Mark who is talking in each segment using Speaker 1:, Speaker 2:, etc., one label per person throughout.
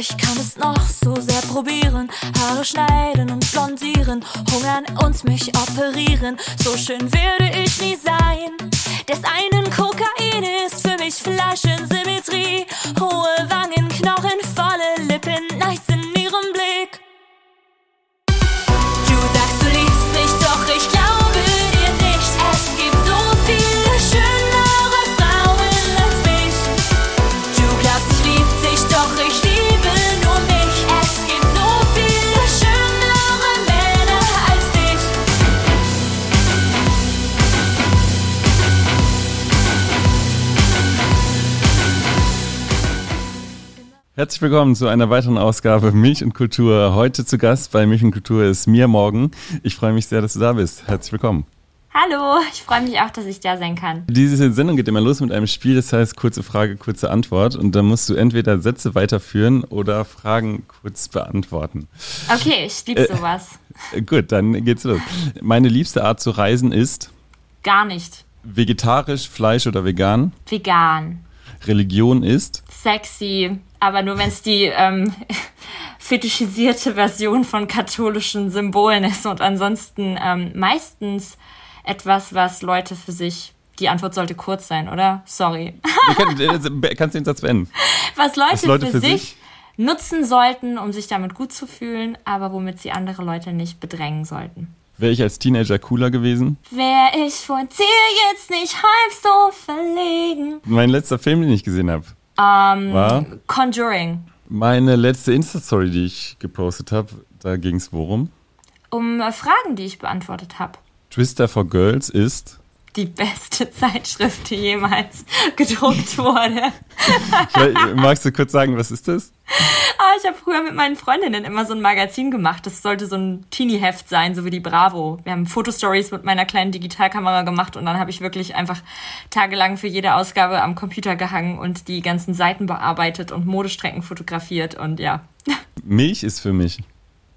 Speaker 1: Ich kann es noch so sehr probieren. Haare schneiden und blondieren. Hungern und mich operieren. So schön werde ich nie sein. Des einen Kokain ist für mich Flaschensymmetrie. Hohe
Speaker 2: Herzlich willkommen zu einer weiteren Ausgabe Milch und Kultur. Heute zu Gast bei Milch und Kultur ist Mia Morgen. Ich freue mich sehr, dass du da bist. Herzlich willkommen.
Speaker 3: Hallo, ich freue mich auch, dass ich da sein kann.
Speaker 2: Diese Sendung geht immer los mit einem Spiel, das heißt kurze Frage, kurze Antwort. Und da musst du entweder Sätze weiterführen oder Fragen kurz beantworten.
Speaker 3: Okay, ich liebe sowas.
Speaker 2: Äh, Gut, dann geht's los. Meine liebste Art zu reisen ist
Speaker 3: Gar nicht.
Speaker 2: vegetarisch, Fleisch oder vegan.
Speaker 3: Vegan.
Speaker 2: Religion ist
Speaker 3: Sexy. Aber nur wenn es die ähm, fetischisierte Version von katholischen Symbolen ist und ansonsten ähm, meistens etwas, was Leute für sich. Die Antwort sollte kurz sein, oder? Sorry.
Speaker 2: Du kannst, äh, kannst den Satz beenden.
Speaker 3: Was Leute,
Speaker 2: Was Leute
Speaker 3: für,
Speaker 2: für
Speaker 3: sich,
Speaker 2: sich-
Speaker 3: nutzen sollten, um sich damit gut zu fühlen, aber womit sie andere Leute nicht bedrängen sollten.
Speaker 2: Wäre ich als Teenager cooler gewesen?
Speaker 3: Wär ich vor dir jetzt nicht halb so verlegen.
Speaker 2: Mein letzter Film, den ich gesehen habe,
Speaker 3: Ähm,
Speaker 2: war
Speaker 3: Conjuring.
Speaker 2: meine letzte Insta-Story, die ich gepostet habe. Da ging es worum?
Speaker 3: Um äh, Fragen, die ich beantwortet habe.
Speaker 2: Twister for Girls ist.
Speaker 3: Die beste Zeitschrift, die jemals gedruckt wurde.
Speaker 2: Magst du kurz sagen, was ist das?
Speaker 3: Ah, ich habe früher mit meinen Freundinnen immer so ein Magazin gemacht. Das sollte so ein Teenie-Heft sein, so wie die Bravo. Wir haben Fotostories mit meiner kleinen Digitalkamera gemacht und dann habe ich wirklich einfach tagelang für jede Ausgabe am Computer gehangen und die ganzen Seiten bearbeitet und Modestrecken fotografiert und ja,
Speaker 2: Milch ist für mich.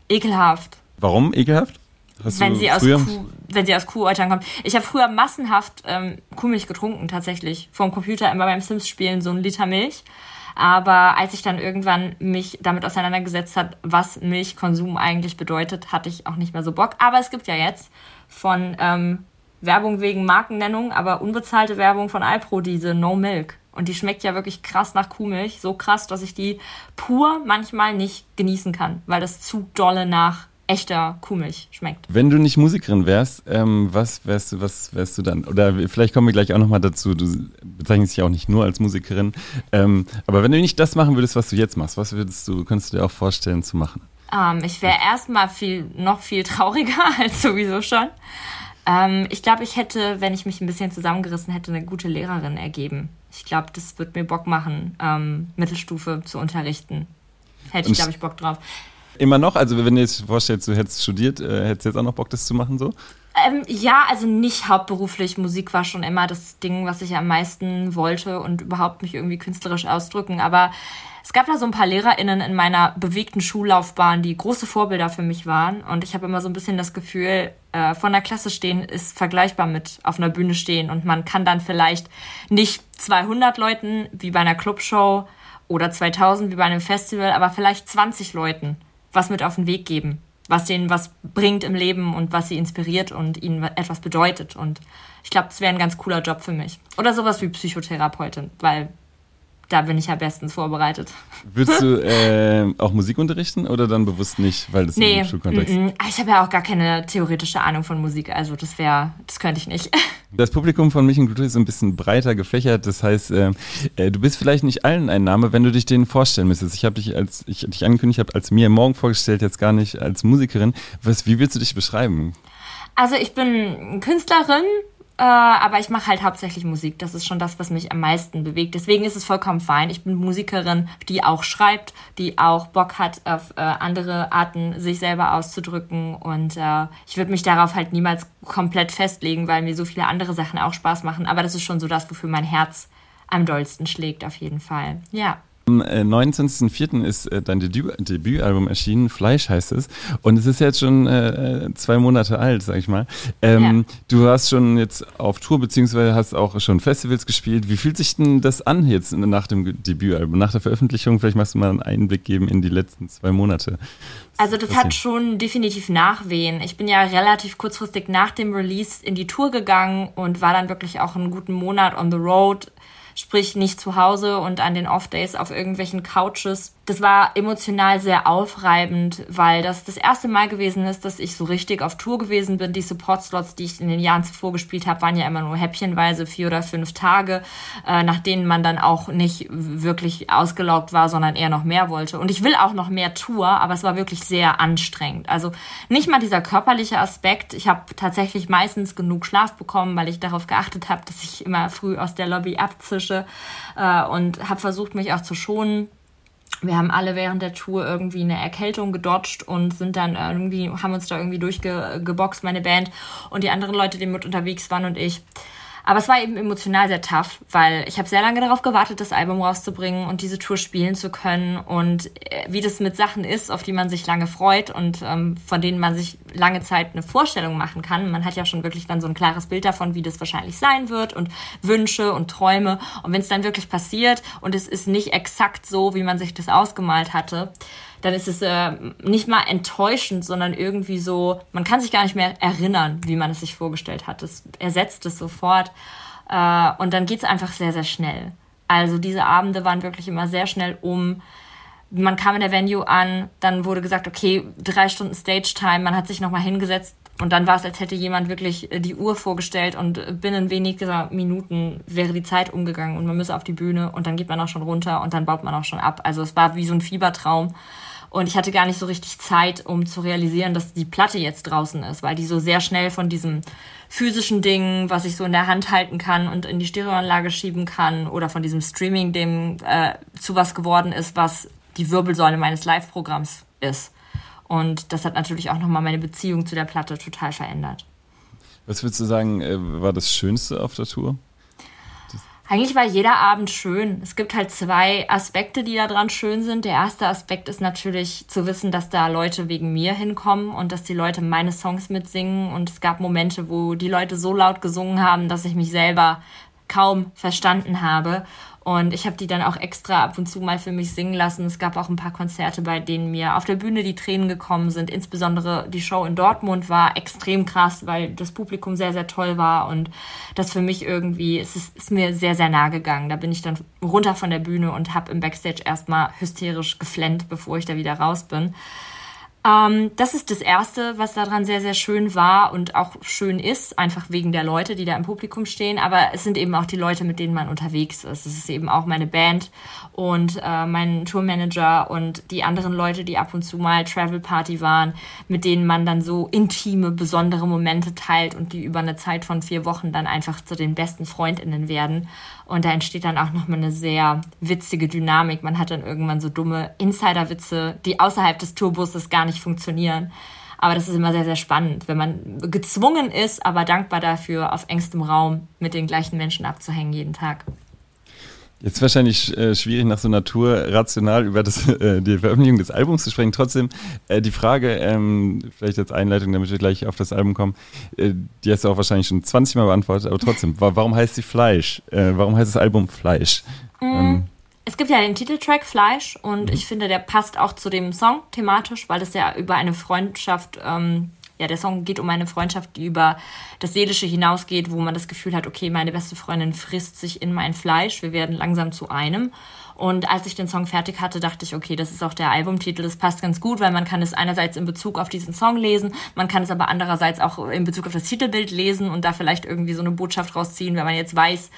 Speaker 3: ekelhaft.
Speaker 2: Warum ekelhaft? Hast
Speaker 3: wenn sie, aus Kuh, wenn sie aus Kuhäutern kommt. Ich habe früher massenhaft ähm, Kuhmilch getrunken, tatsächlich. Vor dem Computer immer beim Sims-Spielen so ein Liter Milch. Aber als ich dann irgendwann mich damit auseinandergesetzt hat, was Milchkonsum eigentlich bedeutet, hatte ich auch nicht mehr so Bock. Aber es gibt ja jetzt von ähm, Werbung wegen Markennennung, aber unbezahlte Werbung von Alpro, diese No Milk. Und die schmeckt ja wirklich krass nach Kuhmilch. So krass, dass ich die pur manchmal nicht genießen kann, weil das zu dolle nach echter Kuhmilch schmeckt.
Speaker 2: Wenn du nicht Musikerin wärst, ähm, was wärst du, was wärst du dann? Oder vielleicht kommen wir gleich auch nochmal dazu, du bezeichnest dich auch nicht nur als Musikerin. Ähm, aber wenn du nicht das machen würdest, was du jetzt machst, was würdest du, könntest du dir auch vorstellen zu machen?
Speaker 3: Ähm, ich wäre erstmal viel, noch viel trauriger als sowieso schon. Ähm, ich glaube, ich hätte, wenn ich mich ein bisschen zusammengerissen hätte, eine gute Lehrerin ergeben. Ich glaube, das wird mir Bock machen, ähm, Mittelstufe zu unterrichten. Hätte ich, glaube ich, Bock drauf.
Speaker 2: Immer noch? Also wenn du jetzt vorstellst, du hättest studiert, äh, hättest du jetzt auch noch Bock, das zu machen so?
Speaker 3: Ähm, ja, also nicht hauptberuflich. Musik war schon immer das Ding, was ich am meisten wollte und überhaupt mich irgendwie künstlerisch ausdrücken. Aber es gab da so ein paar LehrerInnen in meiner bewegten Schullaufbahn, die große Vorbilder für mich waren. Und ich habe immer so ein bisschen das Gefühl, äh, von der Klasse stehen ist vergleichbar mit auf einer Bühne stehen. Und man kann dann vielleicht nicht 200 Leuten wie bei einer Clubshow oder 2000 wie bei einem Festival, aber vielleicht 20 Leuten was mit auf den Weg geben, was denen was bringt im Leben und was sie inspiriert und ihnen etwas bedeutet. Und ich glaube, das wäre ein ganz cooler Job für mich. Oder sowas wie Psychotherapeutin, weil da bin ich ja bestens vorbereitet.
Speaker 2: Würdest du äh, auch Musik unterrichten oder dann bewusst nicht, weil das
Speaker 3: Nee,
Speaker 2: im Schulkontext
Speaker 3: mm, mm. ich habe ja auch gar keine theoretische Ahnung von Musik, also das wäre, das könnte ich nicht.
Speaker 2: Das Publikum von Milch und Kultur ist ein bisschen breiter gefächert. Das heißt, äh, äh, du bist vielleicht nicht allen ein Name, wenn du dich denen vorstellen müsstest. Ich habe dich als ich dich angekündigt, habe als mir morgen vorgestellt, jetzt gar nicht als Musikerin. Was, wie willst du dich beschreiben?
Speaker 3: Also ich bin Künstlerin, äh, aber ich mache halt hauptsächlich Musik. Das ist schon das, was mich am meisten bewegt. Deswegen ist es vollkommen fein. Ich bin Musikerin, die auch schreibt, die auch Bock hat auf äh, andere Arten, sich selber auszudrücken. Und äh, ich würde mich darauf halt niemals komplett festlegen, weil mir so viele andere Sachen auch Spaß machen. Aber das ist schon so das, wofür mein Herz am dollsten schlägt, auf jeden Fall. Ja.
Speaker 2: Am 29.04. Äh, ist äh, dein Debüt Debütalbum erschienen, Fleisch heißt es. Und es ist jetzt schon äh, zwei Monate alt, sag ich mal. Ähm, ja. Du hast schon jetzt auf Tour, beziehungsweise hast auch schon Festivals gespielt. Wie fühlt sich denn das an jetzt nach dem Debütalbum, nach der Veröffentlichung? Vielleicht magst du mal einen Einblick geben in die letzten zwei Monate.
Speaker 3: Also das hat schon definitiv Nachwehen. Ich bin ja relativ kurzfristig nach dem Release in die Tour gegangen und war dann wirklich auch einen guten Monat on the road sprich nicht zu Hause und an den Off-Days auf irgendwelchen Couches das war emotional sehr aufreibend, weil das das erste Mal gewesen ist, dass ich so richtig auf Tour gewesen bin. Die Support-Slots, die ich in den Jahren zuvor gespielt habe, waren ja immer nur häppchenweise vier oder fünf Tage, äh, nach denen man dann auch nicht wirklich ausgelaugt war, sondern eher noch mehr wollte. Und ich will auch noch mehr Tour, aber es war wirklich sehr anstrengend. Also nicht mal dieser körperliche Aspekt. Ich habe tatsächlich meistens genug Schlaf bekommen, weil ich darauf geachtet habe, dass ich immer früh aus der Lobby abzische äh, und habe versucht, mich auch zu schonen wir haben alle während der Tour irgendwie eine Erkältung gedodged und sind dann irgendwie, haben uns da irgendwie durchgeboxt, meine Band und die anderen Leute, die mit unterwegs waren und ich. Aber es war eben emotional sehr tough, weil ich habe sehr lange darauf gewartet, das Album rauszubringen und diese Tour spielen zu können. Und äh, wie das mit Sachen ist, auf die man sich lange freut und ähm, von denen man sich lange Zeit eine Vorstellung machen kann. Man hat ja schon wirklich dann so ein klares Bild davon, wie das wahrscheinlich sein wird und Wünsche und Träume. Und wenn es dann wirklich passiert und es ist nicht exakt so, wie man sich das ausgemalt hatte, dann ist es äh, nicht mal enttäuschend, sondern irgendwie so, man kann sich gar nicht mehr erinnern, wie man es sich vorgestellt hat. Es ersetzt es sofort äh, und dann geht es einfach sehr, sehr schnell. Also diese Abende waren wirklich immer sehr schnell um. Man kam in der Venue an, dann wurde gesagt, okay, drei Stunden Stage Time, man hat sich nochmal hingesetzt, und dann war es, als hätte jemand wirklich äh, die Uhr vorgestellt und binnen weniger Minuten wäre die Zeit umgegangen und man müsse auf die Bühne und dann geht man auch schon runter und dann baut man auch schon ab. Also es war wie so ein Fiebertraum. Und ich hatte gar nicht so richtig Zeit, um zu realisieren, dass die Platte jetzt draußen ist, weil die so sehr schnell von diesem physischen Ding, was ich so in der Hand halten kann und in die Stereoanlage schieben kann, oder von diesem Streaming-Ding äh, zu was geworden ist, was die Wirbelsäule meines Live-Programms ist. Und das hat natürlich auch nochmal meine Beziehung zu der Platte total verändert.
Speaker 2: Was würdest du sagen, äh, war das Schönste auf der Tour?
Speaker 3: Eigentlich war jeder Abend schön. Es gibt halt zwei Aspekte, die da dran schön sind. Der erste Aspekt ist natürlich zu wissen, dass da Leute wegen mir hinkommen und dass die Leute meine Songs mitsingen. Und es gab Momente, wo die Leute so laut gesungen haben, dass ich mich selber kaum verstanden habe. Und ich habe die dann auch extra ab und zu mal für mich singen lassen. Es gab auch ein paar Konzerte, bei denen mir auf der Bühne die Tränen gekommen sind. Insbesondere die Show in Dortmund war extrem krass, weil das Publikum sehr, sehr toll war. Und das für mich irgendwie, es ist, ist mir sehr, sehr nah gegangen. Da bin ich dann runter von der Bühne und habe im Backstage erstmal hysterisch geflennt, bevor ich da wieder raus bin. Ähm, das ist das Erste, was daran sehr, sehr schön war und auch schön ist, einfach wegen der Leute, die da im Publikum stehen. Aber es sind eben auch die Leute, mit denen man unterwegs ist. Es ist eben auch meine Band und äh, mein Tourmanager und die anderen Leute, die ab und zu mal Travel Party waren, mit denen man dann so intime, besondere Momente teilt und die über eine Zeit von vier Wochen dann einfach zu den besten Freundinnen werden. Und da entsteht dann auch nochmal eine sehr witzige Dynamik. Man hat dann irgendwann so dumme Insider-Witze, die außerhalb des Tourbusses gar nicht funktionieren. Aber das ist immer sehr, sehr spannend, wenn man gezwungen ist, aber dankbar dafür, auf engstem Raum mit den gleichen Menschen abzuhängen jeden Tag.
Speaker 2: Jetzt wahrscheinlich äh, schwierig nach so einer Tour rational über das, äh, die Veröffentlichung des Albums zu sprechen. Trotzdem äh, die Frage, ähm, vielleicht als Einleitung, damit wir gleich auf das Album kommen, äh, die hast du auch wahrscheinlich schon 20 Mal beantwortet, aber trotzdem, wa warum heißt sie Fleisch? Äh, warum heißt das Album Fleisch?
Speaker 3: Mm. Ähm, es gibt ja den Titeltrack Fleisch und mhm. ich finde, der passt auch zu dem Song thematisch, weil es ja über eine Freundschaft ähm, ja, der Song geht um eine Freundschaft, die über das Seelische hinausgeht, wo man das Gefühl hat, okay, meine beste Freundin frisst sich in mein Fleisch, wir werden langsam zu einem. Und als ich den Song fertig hatte, dachte ich, okay, das ist auch der Albumtitel, das passt ganz gut, weil man kann es einerseits in Bezug auf diesen Song lesen, man kann es aber andererseits auch in Bezug auf das Titelbild lesen und da vielleicht irgendwie so eine Botschaft rausziehen, wenn man jetzt weiß,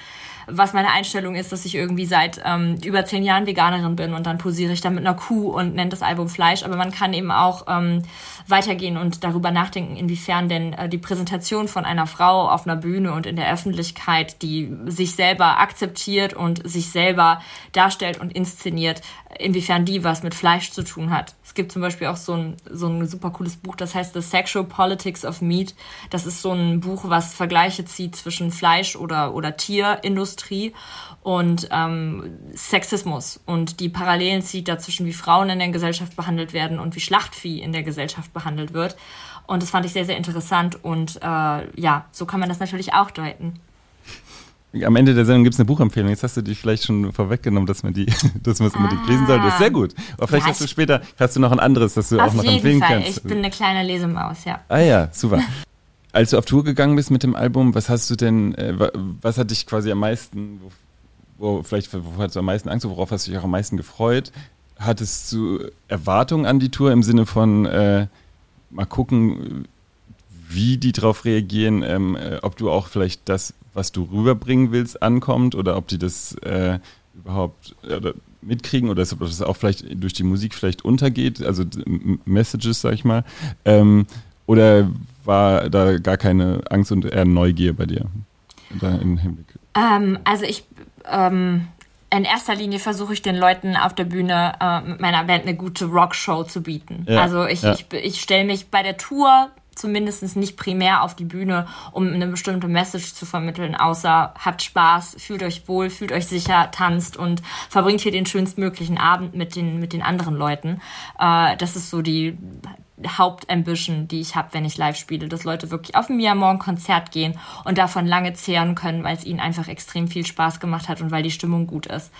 Speaker 3: was meine Einstellung ist, dass ich irgendwie seit ähm, über zehn Jahren Veganerin bin und dann posiere ich da mit einer Kuh und nenne das Album Fleisch. Aber man kann eben auch ähm, weitergehen und darüber nachdenken, inwiefern denn äh, die Präsentation von einer Frau auf einer Bühne und in der Öffentlichkeit, die sich selber akzeptiert und sich selber darstellt und inszeniert, inwiefern die was mit Fleisch zu tun hat. Es gibt zum Beispiel auch so ein, so ein super cooles Buch, das heißt The Sexual Politics of Meat. Das ist so ein Buch, was Vergleiche zieht zwischen Fleisch oder, oder Tierindustrie und ähm, Sexismus und die Parallelen zieht dazwischen, wie Frauen in der Gesellschaft behandelt werden und wie Schlachtvieh in der Gesellschaft behandelt wird. Und das fand ich sehr, sehr interessant und äh, ja, so kann man das natürlich auch deuten.
Speaker 2: Am Ende der Sendung gibt es eine Buchempfehlung. Jetzt hast du dich vielleicht schon vorweggenommen, dass man die, dass man es unbedingt ah. lesen soll. Das ist sehr gut. Aber vielleicht ja, hast du später, hast du noch ein anderes, das du auch noch empfehlen Fall. kannst.
Speaker 3: Ich bin eine kleine Lesemaus, ja.
Speaker 2: Ah ja, super. Als du auf Tour gegangen bist mit dem Album, was hast du denn, äh, was hat dich quasi am meisten, wo, wo vielleicht, wo hattest du am meisten Angst, worauf hast du dich auch am meisten gefreut? Hattest du Erwartungen an die Tour im Sinne von, äh, mal gucken, wie die darauf reagieren, ähm, äh, ob du auch vielleicht das, was du rüberbringen willst, ankommt oder ob die das äh, überhaupt äh, mitkriegen oder ob das auch vielleicht durch die Musik vielleicht untergeht, also Messages, sag ich mal. Ähm, oder war da gar keine Angst und eher Neugier bei dir?
Speaker 3: Ähm, also ich ähm, in erster Linie versuche ich den Leuten auf der Bühne äh, mit meiner Band eine gute Rockshow zu bieten. Ja, also ich, ja. ich, ich stelle mich bei der Tour zumindest nicht primär auf die Bühne, um eine bestimmte Message zu vermitteln, außer habt Spaß, fühlt euch wohl, fühlt euch sicher, tanzt und verbringt hier den schönstmöglichen Abend mit den, mit den anderen Leuten. Äh, das ist so die Hauptambition, die ich habe, wenn ich live spiele, dass Leute wirklich auf ein Mia Morgen Konzert gehen und davon lange zehren können, weil es ihnen einfach extrem viel Spaß gemacht hat und weil die Stimmung gut ist.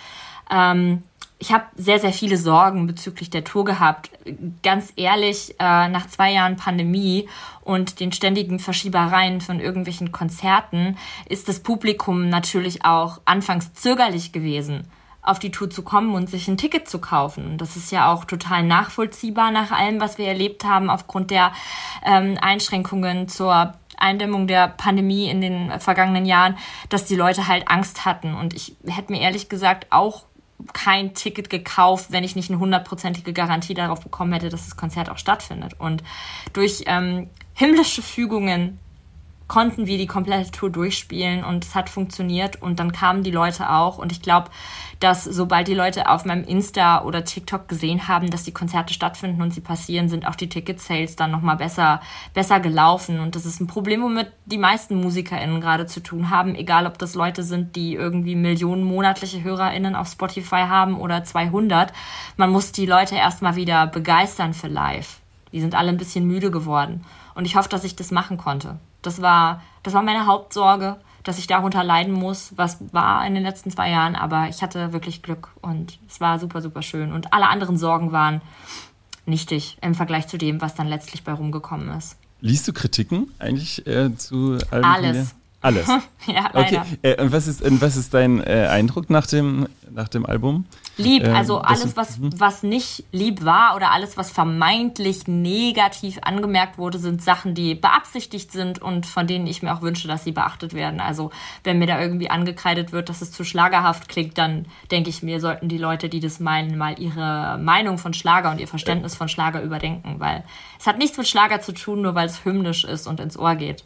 Speaker 3: Ähm, ich habe sehr, sehr viele Sorgen bezüglich der Tour gehabt. Ganz ehrlich, äh, nach zwei Jahren Pandemie und den ständigen Verschiebereien von irgendwelchen Konzerten ist das Publikum natürlich auch anfangs zögerlich gewesen auf die Tour zu kommen und sich ein Ticket zu kaufen. Das ist ja auch total nachvollziehbar nach allem, was wir erlebt haben aufgrund der ähm, Einschränkungen zur Eindämmung der Pandemie in den vergangenen Jahren, dass die Leute halt Angst hatten. Und ich hätte mir ehrlich gesagt auch kein Ticket gekauft, wenn ich nicht eine hundertprozentige Garantie darauf bekommen hätte, dass das Konzert auch stattfindet. Und durch ähm, himmlische Fügungen konnten wir die komplette Tour durchspielen und es hat funktioniert und dann kamen die Leute auch und ich glaube, dass sobald die Leute auf meinem Insta oder TikTok gesehen haben, dass die Konzerte stattfinden und sie passieren, sind auch die Ticket-Sales dann nochmal besser, besser gelaufen und das ist ein Problem, womit die meisten MusikerInnen gerade zu tun haben, egal ob das Leute sind, die irgendwie Millionen monatliche HörerInnen auf Spotify haben oder 200. Man muss die Leute erstmal wieder begeistern für live. Die sind alle ein bisschen müde geworden und ich hoffe, dass ich das machen konnte. Das war, das war meine Hauptsorge, dass ich darunter leiden muss, was war in den letzten zwei Jahren, aber ich hatte wirklich Glück und es war super, super schön. Und alle anderen Sorgen waren nichtig im Vergleich zu dem, was dann letztlich bei rumgekommen ist.
Speaker 2: Liest du Kritiken eigentlich äh, zu
Speaker 3: allem? Alles.
Speaker 2: Alles.
Speaker 3: ja, leider.
Speaker 2: Okay. Äh, und was ist, und was ist dein äh, Eindruck nach dem, nach dem Album?
Speaker 3: Lieb, ähm, also alles, was, mhm. was nicht lieb war oder alles, was vermeintlich negativ angemerkt wurde, sind Sachen, die beabsichtigt sind und von denen ich mir auch wünsche, dass sie beachtet werden. Also wenn mir da irgendwie angekreidet wird, dass es zu schlagerhaft klingt, dann denke ich mir, sollten die Leute, die das meinen, mal ihre Meinung von Schlager und ihr Verständnis von Schlager überdenken, weil es hat nichts mit Schlager zu tun, nur weil es hymnisch ist und ins Ohr geht.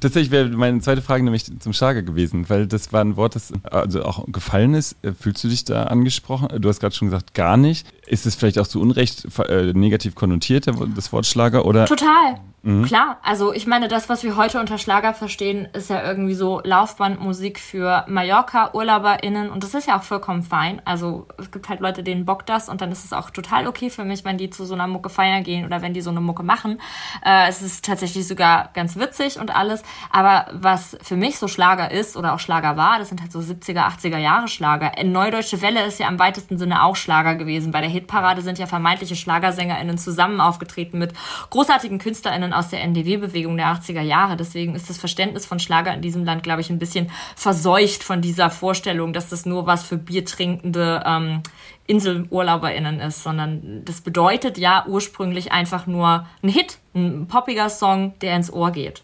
Speaker 2: Tatsächlich wäre meine zweite Frage nämlich zum Schlager gewesen, weil das war ein Wort, das also auch gefallen ist. Äh, fühlst du dich da angesprochen? Du hast gerade schon gesagt, gar nicht. Ist es vielleicht auch zu Unrecht äh, negativ konnotiert, das Wort Schlager? Oder?
Speaker 3: Total. Mhm. Klar, also ich meine, das, was wir heute unter Schlager verstehen, ist ja irgendwie so Laufbandmusik für Mallorca-UrlauberInnen und das ist ja auch vollkommen fein. Also es gibt halt Leute, denen bockt das und dann ist es auch total okay für mich, wenn die zu so einer Mucke feiern gehen oder wenn die so eine Mucke machen. Äh, es ist tatsächlich sogar ganz witzig und alles. Aber was für mich so Schlager ist oder auch Schlager war, das sind halt so 70er, 80er Jahre Schlager. In Neudeutsche Welle ist ja im weitesten Sinne auch Schlager gewesen. Bei der Hitparade sind ja vermeintliche Schlagersänger*innen zusammen aufgetreten mit großartigen KünstlerInnen aus der NDW-Bewegung der 80er Jahre. Deswegen ist das Verständnis von Schlager in diesem Land, glaube ich, ein bisschen verseucht von dieser Vorstellung, dass das nur was für biertrinkende ähm, InselurlauberInnen ist, sondern das bedeutet ja ursprünglich einfach nur ein Hit, ein poppiger Song, der ins Ohr geht.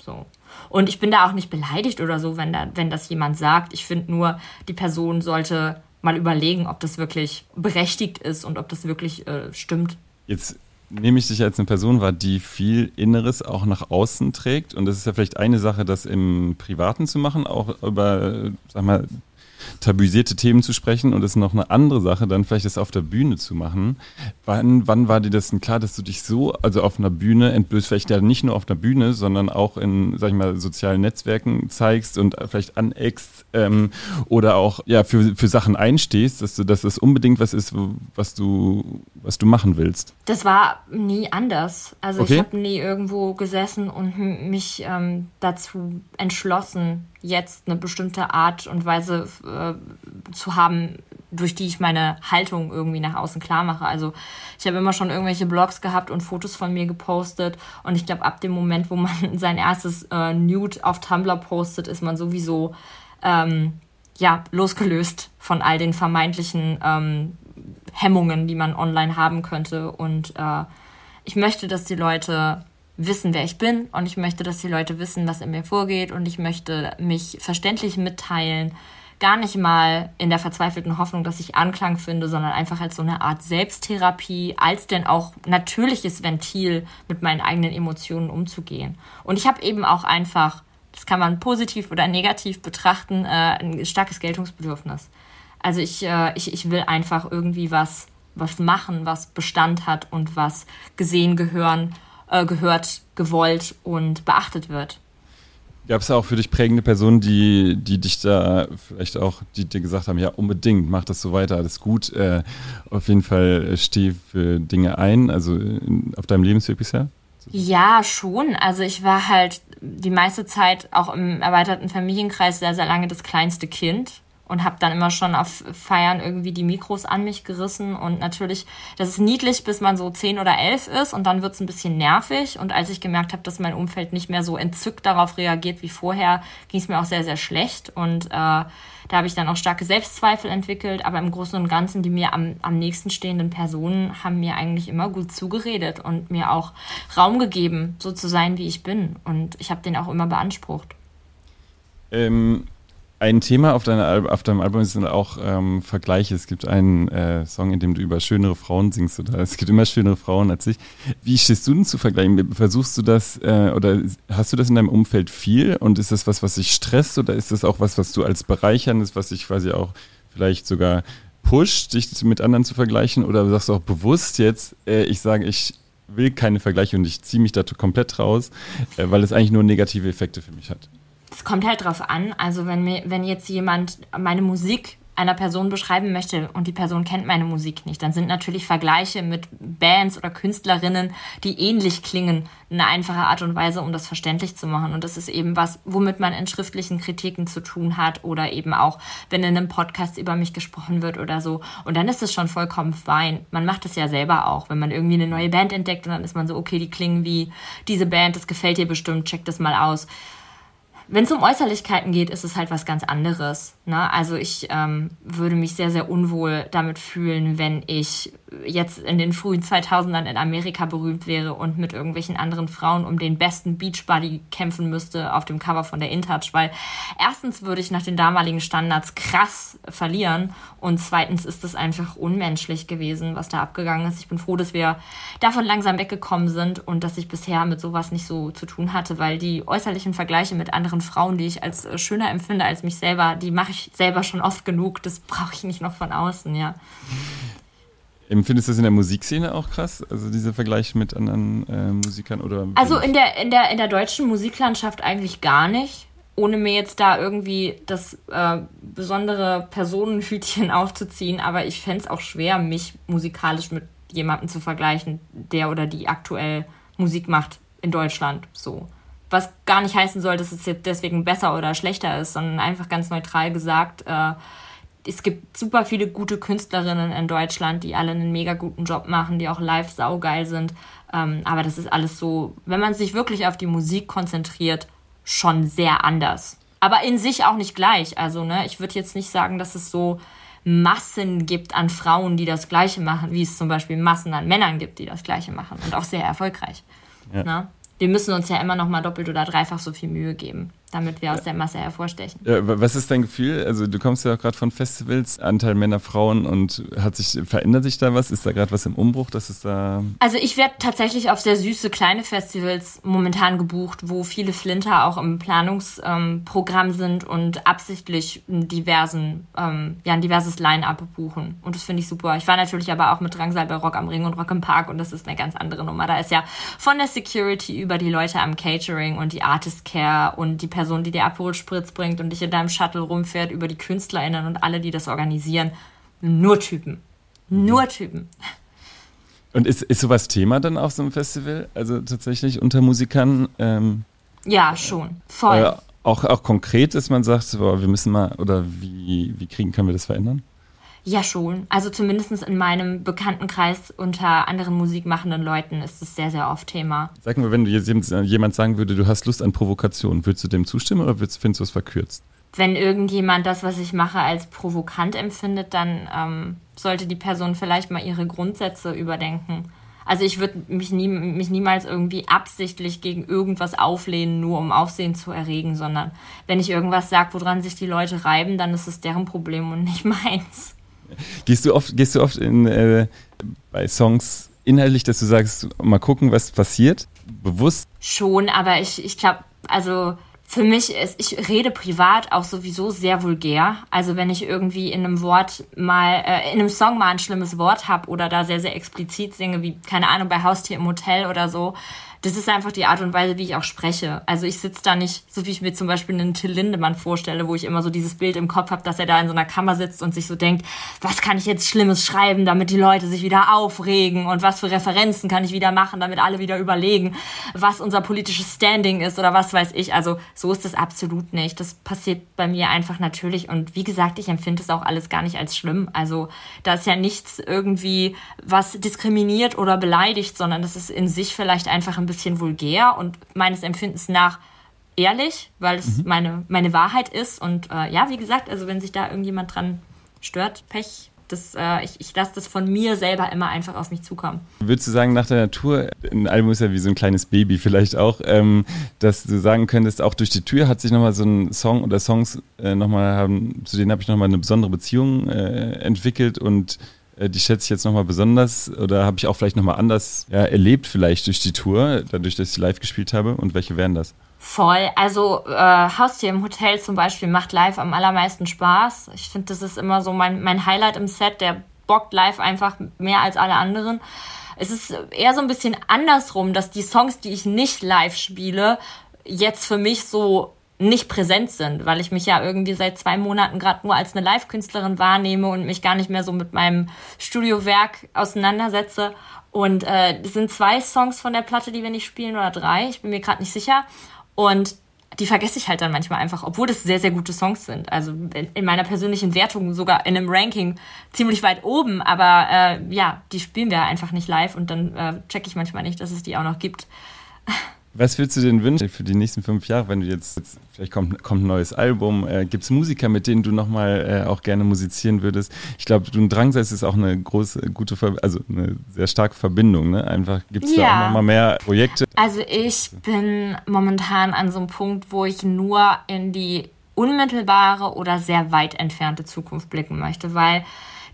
Speaker 3: So. Und ich bin da auch nicht beleidigt oder so, wenn, da, wenn das jemand sagt. Ich finde nur, die Person sollte mal überlegen, ob das wirklich berechtigt ist und ob das wirklich äh, stimmt.
Speaker 2: Jetzt nehme ich dich als eine Person wahr, die viel Inneres auch nach außen trägt. Und das ist ja vielleicht eine Sache, das im Privaten zu machen, auch über, sag mal, tabuisierte Themen zu sprechen und es ist noch eine andere Sache, dann vielleicht das auf der Bühne zu machen. Wann, wann war dir das denn klar, dass du dich so, also auf einer Bühne entblößt, vielleicht ja nicht nur auf der Bühne, sondern auch in, sag ich mal, sozialen Netzwerken zeigst und vielleicht aneckst ähm, oder auch ja für, für Sachen einstehst, dass du, dass das unbedingt was ist, was du, was du machen willst?
Speaker 3: Das war nie anders. Also okay. ich habe nie irgendwo gesessen und mich ähm, dazu entschlossen, jetzt eine bestimmte Art und Weise äh, zu haben, durch die ich meine Haltung irgendwie nach außen klar mache. Also ich habe immer schon irgendwelche Blogs gehabt und Fotos von mir gepostet und ich glaube, ab dem Moment, wo man sein erstes äh, Nude auf Tumblr postet, ist man sowieso ähm, ja, losgelöst von all den vermeintlichen ähm, Hemmungen, die man online haben könnte. Und äh, ich möchte, dass die Leute wissen, wer ich bin und ich möchte, dass die Leute wissen, was in mir vorgeht und ich möchte mich verständlich mitteilen. Gar nicht mal in der verzweifelten Hoffnung, dass ich Anklang finde, sondern einfach als so eine Art Selbsttherapie, als denn auch natürliches Ventil mit meinen eigenen Emotionen umzugehen. Und ich habe eben auch einfach, das kann man positiv oder negativ betrachten, äh, ein starkes Geltungsbedürfnis. Also ich, äh, ich, ich will einfach irgendwie was, was machen, was Bestand hat und was gesehen gehören äh, gehört, gewollt und beachtet wird.
Speaker 2: Gab es auch für dich prägende Personen, die, die dich da vielleicht auch, die dir gesagt haben, ja, unbedingt, mach das so weiter, alles gut. Äh, auf jeden Fall steh für Dinge ein, also in, auf deinem Lebensweg bisher?
Speaker 3: Ja, schon. Also ich war halt die meiste Zeit auch im erweiterten Familienkreis sehr, sehr lange das kleinste Kind und habe dann immer schon auf Feiern irgendwie die Mikros an mich gerissen. Und natürlich, das ist niedlich, bis man so zehn oder elf ist und dann wird's ein bisschen nervig. Und als ich gemerkt habe, dass mein Umfeld nicht mehr so entzückt darauf reagiert wie vorher, ging es mir auch sehr, sehr schlecht. Und äh, da habe ich dann auch starke Selbstzweifel entwickelt, aber im Großen und Ganzen die mir am, am nächsten stehenden Personen haben mir eigentlich immer gut zugeredet und mir auch Raum gegeben, so zu sein, wie ich bin. Und ich habe den auch immer beansprucht.
Speaker 2: Ähm ein Thema auf, deiner, auf deinem Album sind auch ähm, Vergleiche. Es gibt einen äh, Song, in dem du über schönere Frauen singst oder es gibt immer schönere Frauen als ich. Wie stehst du denn zu vergleichen? Versuchst du das äh, oder hast du das in deinem Umfeld viel und ist das was, was dich stresst oder ist das auch was, was du als bereicherndes, was dich quasi auch vielleicht sogar pusht, dich mit anderen zu vergleichen oder sagst du auch bewusst jetzt, äh, ich sage, ich will keine Vergleiche und ich ziehe mich da komplett raus, äh, weil es eigentlich nur negative Effekte für mich hat?
Speaker 3: Es kommt halt drauf an. Also wenn mir, wenn jetzt jemand meine Musik einer Person beschreiben möchte und die Person kennt meine Musik nicht, dann sind natürlich Vergleiche mit Bands oder Künstlerinnen, die ähnlich klingen, eine einfache Art und Weise, um das verständlich zu machen. Und das ist eben was, womit man in schriftlichen Kritiken zu tun hat oder eben auch, wenn in einem Podcast über mich gesprochen wird oder so. Und dann ist es schon vollkommen fein. Man macht es ja selber auch, wenn man irgendwie eine neue Band entdeckt und dann ist man so, okay, die klingen wie diese Band, das gefällt dir bestimmt, check das mal aus. Wenn es um Äußerlichkeiten geht, ist es halt was ganz anderes. Ne? Also ich ähm, würde mich sehr, sehr unwohl damit fühlen, wenn ich jetzt in den frühen 2000ern in Amerika berühmt wäre und mit irgendwelchen anderen Frauen um den besten Beachbody kämpfen müsste auf dem Cover von der InTouch, weil erstens würde ich nach den damaligen Standards krass verlieren und zweitens ist es einfach unmenschlich gewesen, was da abgegangen ist. Ich bin froh, dass wir davon langsam weggekommen sind und dass ich bisher mit sowas nicht so zu tun hatte, weil die äußerlichen Vergleiche mit anderen Frauen, die ich als schöner empfinde als mich selber, die mache ich selber schon oft genug. Das brauche ich nicht noch von außen, ja.
Speaker 2: Empfindest du das in der Musikszene auch krass? Also diese Vergleiche mit anderen äh, Musikern oder?
Speaker 3: Also in der, in, der, in der deutschen Musiklandschaft eigentlich gar nicht. Ohne mir jetzt da irgendwie das äh, besondere Personenhütchen aufzuziehen, aber ich fände es auch schwer, mich musikalisch mit jemandem zu vergleichen, der oder die aktuell Musik macht in Deutschland. So. Was gar nicht heißen soll, dass es jetzt deswegen besser oder schlechter ist, sondern einfach ganz neutral gesagt, äh, es gibt super viele gute Künstlerinnen in Deutschland, die alle einen mega guten Job machen, die auch live saugeil sind. Ähm, aber das ist alles so, wenn man sich wirklich auf die Musik konzentriert, schon sehr anders. Aber in sich auch nicht gleich. Also, ne, ich würde jetzt nicht sagen, dass es so Massen gibt an Frauen, die das Gleiche machen, wie es zum Beispiel Massen an Männern gibt, die das Gleiche machen und auch sehr erfolgreich. Ja. Wir müssen uns ja immer noch mal doppelt oder dreifach so viel Mühe geben. Damit wir aus der Masse hervorstechen.
Speaker 2: Ja, was ist dein Gefühl? Also du kommst ja auch gerade von Festivals, Anteil Männer, Frauen und hat sich, verändert sich da was? Ist da gerade was im Umbruch? Das ist da.
Speaker 3: Also ich werde tatsächlich auf sehr süße kleine Festivals momentan gebucht, wo viele Flinter auch im Planungsprogramm ähm, sind und absichtlich einen diversen, ähm, ja, ein diverses Line-up buchen. Und das finde ich super. Ich war natürlich aber auch mit Drangsal bei Rock am Ring und Rock im Park und das ist eine ganz andere Nummer. Da ist ja von der Security über die Leute am Catering und die Artist Care und die Person, die dir Aperol Spritz bringt und dich in deinem Shuttle rumfährt, über die KünstlerInnen und alle, die das organisieren. Nur Typen. Nur Typen.
Speaker 2: Und ist, ist sowas Thema dann auf so einem Festival? Also tatsächlich unter Musikern? Ähm,
Speaker 3: ja, schon. Voll.
Speaker 2: Äh, auch, auch konkret, dass man sagt, boah, wir müssen mal, oder wie, wie kriegen, können wir das verändern?
Speaker 3: Ja, schon. Also zumindest in meinem Bekanntenkreis unter anderen musikmachenden Leuten ist es sehr, sehr oft Thema.
Speaker 2: Sag mal, wenn du jetzt jemand sagen würde, du hast Lust an Provokation, würdest du dem zustimmen oder findest du es verkürzt?
Speaker 3: Wenn irgendjemand das, was ich mache, als provokant empfindet, dann ähm, sollte die Person vielleicht mal ihre Grundsätze überdenken. Also ich würde mich, nie, mich niemals irgendwie absichtlich gegen irgendwas auflehnen, nur um Aufsehen zu erregen, sondern wenn ich irgendwas sage, woran sich die Leute reiben, dann ist es deren Problem und nicht meins.
Speaker 2: Gehst du oft, gehst du oft in, äh, bei Songs inhaltlich, dass du sagst, mal gucken, was passiert? Bewusst?
Speaker 3: Schon, aber ich, ich glaube, also für mich ist, ich rede privat auch sowieso sehr vulgär. Also wenn ich irgendwie in einem Wort mal, äh, in einem Song mal ein schlimmes Wort habe oder da sehr, sehr explizit singe, wie, keine Ahnung, bei Haustier im Hotel oder so, das ist einfach die Art und Weise, wie ich auch spreche. Also ich sitze da nicht, so wie ich mir zum Beispiel einen Till Lindemann vorstelle, wo ich immer so dieses Bild im Kopf habe, dass er da in so einer Kammer sitzt und sich so denkt, was kann ich jetzt Schlimmes schreiben, damit die Leute sich wieder aufregen und was für Referenzen kann ich wieder machen, damit alle wieder überlegen, was unser politisches Standing ist oder was weiß ich. Also so ist das absolut nicht. Das passiert bei mir einfach natürlich und wie gesagt, ich empfinde es auch alles gar nicht als schlimm. Also da ist ja nichts irgendwie, was diskriminiert oder beleidigt, sondern das ist in sich vielleicht einfach ein bisschen vulgär und meines Empfindens nach ehrlich, weil es mhm. meine, meine Wahrheit ist. Und äh, ja, wie gesagt, also wenn sich da irgendjemand dran stört, Pech. Das, äh, ich ich lasse das von mir selber immer einfach auf mich zukommen.
Speaker 2: Würdest du sagen, nach der Natur, ein Album ist ja wie so ein kleines Baby vielleicht auch, ähm, dass du sagen könntest, auch durch die Tür hat sich nochmal so ein Song oder Songs äh, nochmal haben, zu denen habe ich nochmal eine besondere Beziehung äh, entwickelt und die schätze ich jetzt nochmal besonders oder habe ich auch vielleicht nochmal anders ja, erlebt, vielleicht durch die Tour, dadurch, dass ich live gespielt habe? Und welche wären das?
Speaker 3: Voll. Also äh, Haustier im Hotel zum Beispiel macht live am allermeisten Spaß. Ich finde, das ist immer so mein, mein Highlight im Set. Der bockt live einfach mehr als alle anderen. Es ist eher so ein bisschen andersrum, dass die Songs, die ich nicht live spiele, jetzt für mich so nicht präsent sind, weil ich mich ja irgendwie seit zwei Monaten gerade nur als eine Live-Künstlerin wahrnehme und mich gar nicht mehr so mit meinem Studiowerk auseinandersetze. Und äh, es sind zwei Songs von der Platte, die wir nicht spielen, oder drei, ich bin mir gerade nicht sicher. Und die vergesse ich halt dann manchmal einfach, obwohl das sehr, sehr gute Songs sind. Also in meiner persönlichen Wertung sogar in einem Ranking ziemlich weit oben, aber äh, ja, die spielen wir einfach nicht live und dann äh, check ich manchmal nicht, dass es die auch noch gibt.
Speaker 2: Was würdest du denn wünschen für die nächsten fünf Jahre, wenn du jetzt, jetzt vielleicht kommt, kommt ein neues Album, äh, gibt es Musiker, mit denen du nochmal äh, auch gerne musizieren würdest? Ich glaube, du und Drangsal ist auch eine große, gute, Ver also eine sehr starke Verbindung, ne? Einfach gibt es ja. da auch nochmal mehr Projekte?
Speaker 3: Also ich bin momentan an so einem Punkt, wo ich nur in die unmittelbare oder sehr weit entfernte Zukunft blicken möchte, weil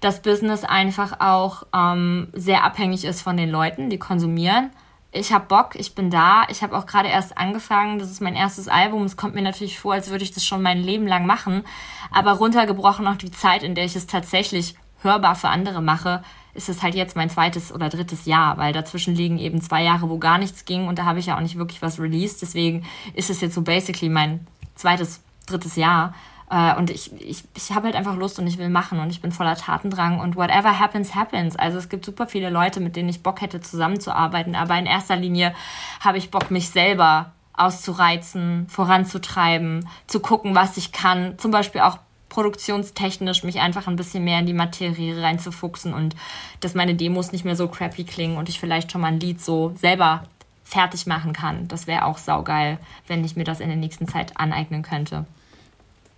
Speaker 3: das Business einfach auch ähm, sehr abhängig ist von den Leuten, die konsumieren ich habe Bock, ich bin da. Ich habe auch gerade erst angefangen. Das ist mein erstes Album. Es kommt mir natürlich vor, als würde ich das schon mein Leben lang machen. Aber runtergebrochen auf die Zeit, in der ich es tatsächlich hörbar für andere mache, ist es halt jetzt mein zweites oder drittes Jahr, weil dazwischen liegen eben zwei Jahre, wo gar nichts ging und da habe ich ja auch nicht wirklich was released. Deswegen ist es jetzt so basically mein zweites, drittes Jahr. Äh, und ich, ich, ich habe halt einfach Lust und ich will machen und ich bin voller Tatendrang und whatever happens, happens. Also es gibt super viele Leute, mit denen ich Bock hätte, zusammenzuarbeiten, aber in erster Linie habe ich Bock, mich selber auszureizen, voranzutreiben, zu gucken, was ich kann. Zum Beispiel auch produktionstechnisch mich einfach ein bisschen mehr in die Materie reinzufuchsen und dass meine Demos nicht mehr so crappy klingen und ich vielleicht schon mal ein Lied so selber fertig machen kann. Das wäre auch saugeil, wenn ich mir das in der nächsten Zeit aneignen könnte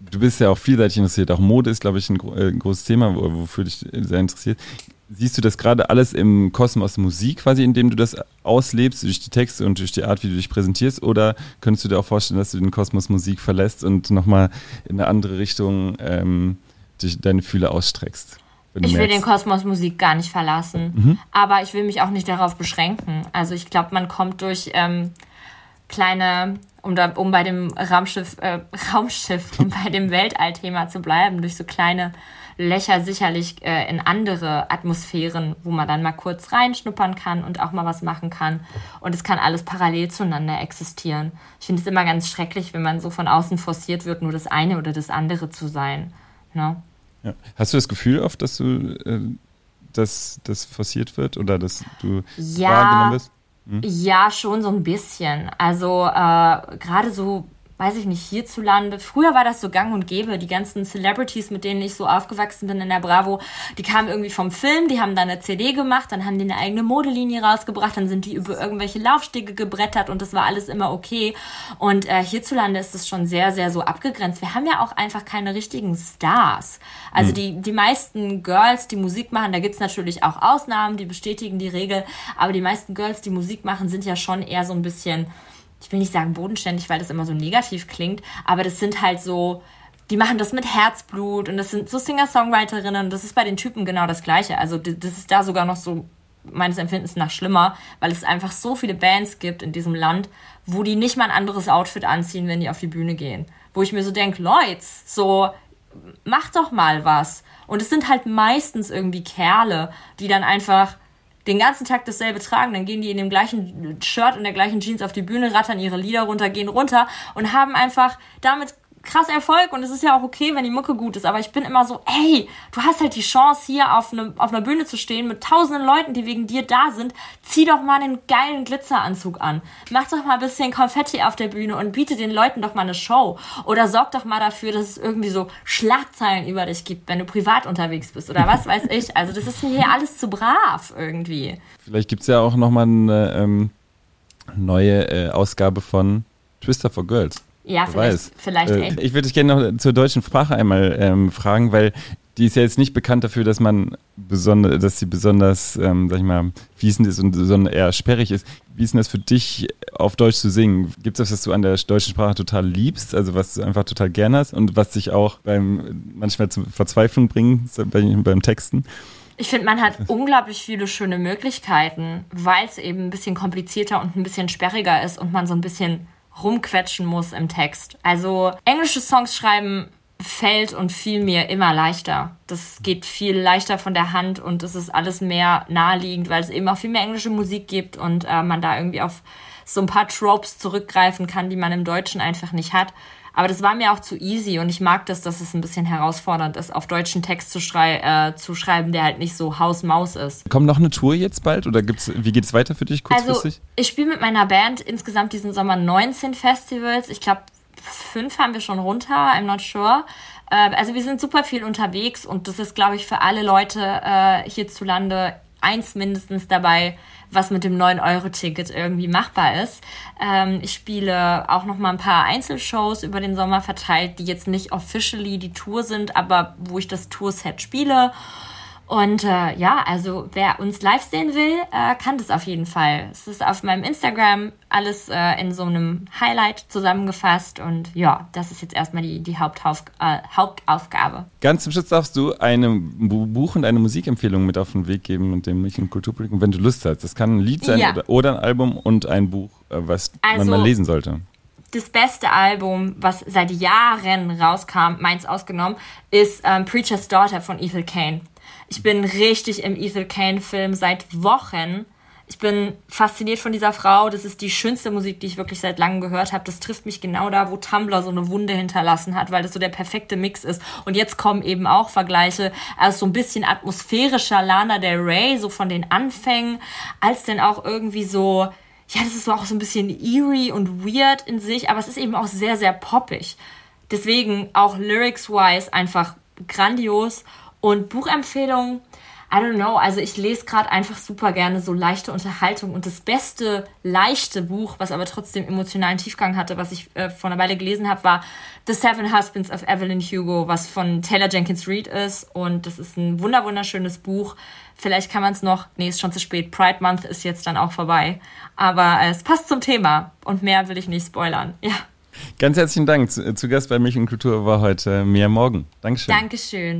Speaker 2: du bist ja auch vielseitig interessiert. Auch Mode ist, glaube ich, ein, äh, ein großes Thema, wofür dich sehr interessiert. siehst du das gerade alles im Kosmos Musik quasi, in dem du das auslebst, durch die Texte und durch die Art, wie du dich präsentierst? Oder könntest du dir auch vorstellen, dass du den Kosmos Musik verlässt und nochmal in eine andere Richtung ähm, dich, deine Fühle ausstreckst?
Speaker 3: Ich will den Kosmos Musik gar nicht verlassen, mhm. aber ich will mich auch nicht darauf beschränken. Also ich glaube, man kommt durch ähm, kleine, um, da, um bei dem Raumschiff, äh, Raumschiff und bei dem Weltallthema zu bleiben, durch so kleine Löcher sicherlich äh, in andere Atmosphären, wo man dann mal kurz reinschnuppern kann und auch mal was machen kann. Und es kann alles parallel zueinander existieren. Ich finde es immer ganz schrecklich, wenn man so von außen forciert wird, nur das eine oder das andere zu sein. Ne?
Speaker 2: Ja. Hast du das Gefühl oft, dass du äh, dass das forciert wird oder dass du
Speaker 3: ja, wahrgenommen bist? Ja, schon so ein bisschen. Also äh, gerade so weiß ich nicht, hierzulande. Früher war das so gang und gäbe. Die ganzen Celebrities, mit denen ich so aufgewachsen bin in der Bravo, die kamen irgendwie vom Film, die haben dann eine CD gemacht, dann haben die eine eigene Modelinie rausgebracht, dann sind die über irgendwelche Laufstege gebrettert und das war alles immer okay. Und äh, hierzulande ist es schon sehr, sehr so abgegrenzt. Wir haben ja auch einfach keine richtigen Stars. Also mhm. die, die meisten Girls, die Musik machen, da gibt's natürlich auch Ausnahmen, die bestätigen die Regel, aber die meisten Girls, die Musik machen, sind ja schon eher so ein bisschen ich will nicht sagen bodenständig, weil das immer so negativ klingt, aber das sind halt so, die machen das mit Herzblut und das sind so Singer-Songwriterinnen und das ist bei den Typen genau das Gleiche. Also das ist da sogar noch so meines Empfindens nach schlimmer, weil es einfach so viele Bands gibt in diesem Land, wo die nicht mal ein anderes Outfit anziehen, wenn die auf die Bühne gehen. Wo ich mir so denke, Leute, so, mach doch mal was. Und es sind halt meistens irgendwie Kerle, die dann einfach den ganzen Tag dasselbe tragen, dann gehen die in dem gleichen Shirt und der gleichen Jeans auf die Bühne, rattern ihre Lieder runter, gehen runter und haben einfach damit krass Erfolg und es ist ja auch okay, wenn die Mucke gut ist, aber ich bin immer so, ey, du hast halt die Chance hier auf, ne, auf einer Bühne zu stehen mit tausenden Leuten, die wegen dir da sind, zieh doch mal einen geilen Glitzeranzug an, mach doch mal ein bisschen Konfetti auf der Bühne und biete den Leuten doch mal eine Show. Oder sorg doch mal dafür, dass es irgendwie so Schlagzeilen über dich gibt, wenn du privat unterwegs bist oder was weiß ich, also das ist mir hier alles zu brav irgendwie.
Speaker 2: Vielleicht gibt es ja auch nochmal eine ähm, neue äh, Ausgabe von Twister for Girls.
Speaker 3: Ja, vielleicht. Weiß. vielleicht
Speaker 2: äh, ich würde dich gerne noch zur deutschen Sprache einmal ähm, fragen, weil die ist ja jetzt nicht bekannt dafür, dass man besonders, dass sie besonders, ähm, sag ich mal, fließend ist und sondern eher sperrig ist. Wie ist denn das für dich, auf Deutsch zu singen? Gibt es das, was du an der deutschen Sprache total liebst, also was du einfach total gern hast und was dich auch beim manchmal zur Verzweiflung bringt beim, beim Texten?
Speaker 3: Ich finde, man hat unglaublich viele schöne Möglichkeiten, weil es eben ein bisschen komplizierter und ein bisschen sperriger ist und man so ein bisschen rumquetschen muss im Text. Also englische Songs schreiben fällt und fiel mir immer leichter. Das geht viel leichter von der Hand und es ist alles mehr naheliegend, weil es eben auch viel mehr englische Musik gibt und äh, man da irgendwie auf so ein paar Tropes zurückgreifen kann, die man im Deutschen einfach nicht hat. Aber das war mir auch zu easy und ich mag das, dass es ein bisschen herausfordernd ist, auf deutschen Text zu, schrei äh, zu schreiben, der halt nicht so Haus-Maus ist.
Speaker 2: Kommt noch eine Tour jetzt bald oder gibt's, wie geht es weiter für dich kurzfristig?
Speaker 3: Also, ich spiele mit meiner Band insgesamt diesen Sommer 19 Festivals. Ich glaube, fünf haben wir schon runter, I'm not sure. Äh, also wir sind super viel unterwegs und das ist, glaube ich, für alle Leute äh, hierzulande eins mindestens dabei, was mit dem 9-Euro-Ticket irgendwie machbar ist. Ähm, ich spiele auch noch mal ein paar Einzelshows über den Sommer verteilt, die jetzt nicht officially die Tour sind, aber wo ich das Tourset spiele. Und äh, ja, also wer uns live sehen will, äh, kann das auf jeden Fall. Es ist auf meinem Instagram alles äh, in so einem Highlight zusammengefasst. Und ja, das ist jetzt erstmal die, die Hauptauf äh, Hauptaufgabe.
Speaker 2: Ganz zum Schluss darfst du ein Buch und eine Musikempfehlung mit auf den Weg geben mit dem und Kulturpublikum, wenn du Lust hast. Das kann ein Lied sein ja. oder, oder, ein Album und ein Buch, äh, was also, man mal lesen sollte
Speaker 3: das beste Album, was seit Jahren rauskam, meins ausgenommen, ist ähm, Preacher's Daughter von Ethel Kane. Ich bin richtig im Ethel Kane-Film seit Wochen. Ich bin fasziniert von dieser Frau. Das ist die schönste Musik, die ich wirklich seit langem gehört habe. Das trifft mich genau da, wo Tumblr so eine Wunde hinterlassen hat, weil das so der perfekte Mix ist. Und jetzt kommen eben auch Vergleiche als so ein bisschen atmosphärischer Lana Del Rey, so von den Anfängen, als dann auch irgendwie so, ja, das ist auch so ein bisschen eerie und weird in sich, aber es ist eben auch sehr, sehr poppig. Deswegen auch lyrics-wise einfach grandios und Buchempfehlung, I don't know, also ich lese gerade einfach super gerne so leichte Unterhaltung und das beste leichte Buch, was aber trotzdem emotionalen Tiefgang hatte, was ich äh, vor einer Weile gelesen habe, war The Seven Husbands of Evelyn Hugo, was von Taylor Jenkins Reid ist und das ist ein wunder wunderschönes Buch. Vielleicht kann man es noch, nee, ist schon zu spät. Pride Month ist jetzt dann auch vorbei, aber äh, es passt zum Thema und mehr will ich nicht spoilern. Ja.
Speaker 2: Ganz herzlichen Dank. Zu, zu Gast bei Milch und Kultur war heute Mia Morgen. Dankeschön.
Speaker 3: Dankeschön.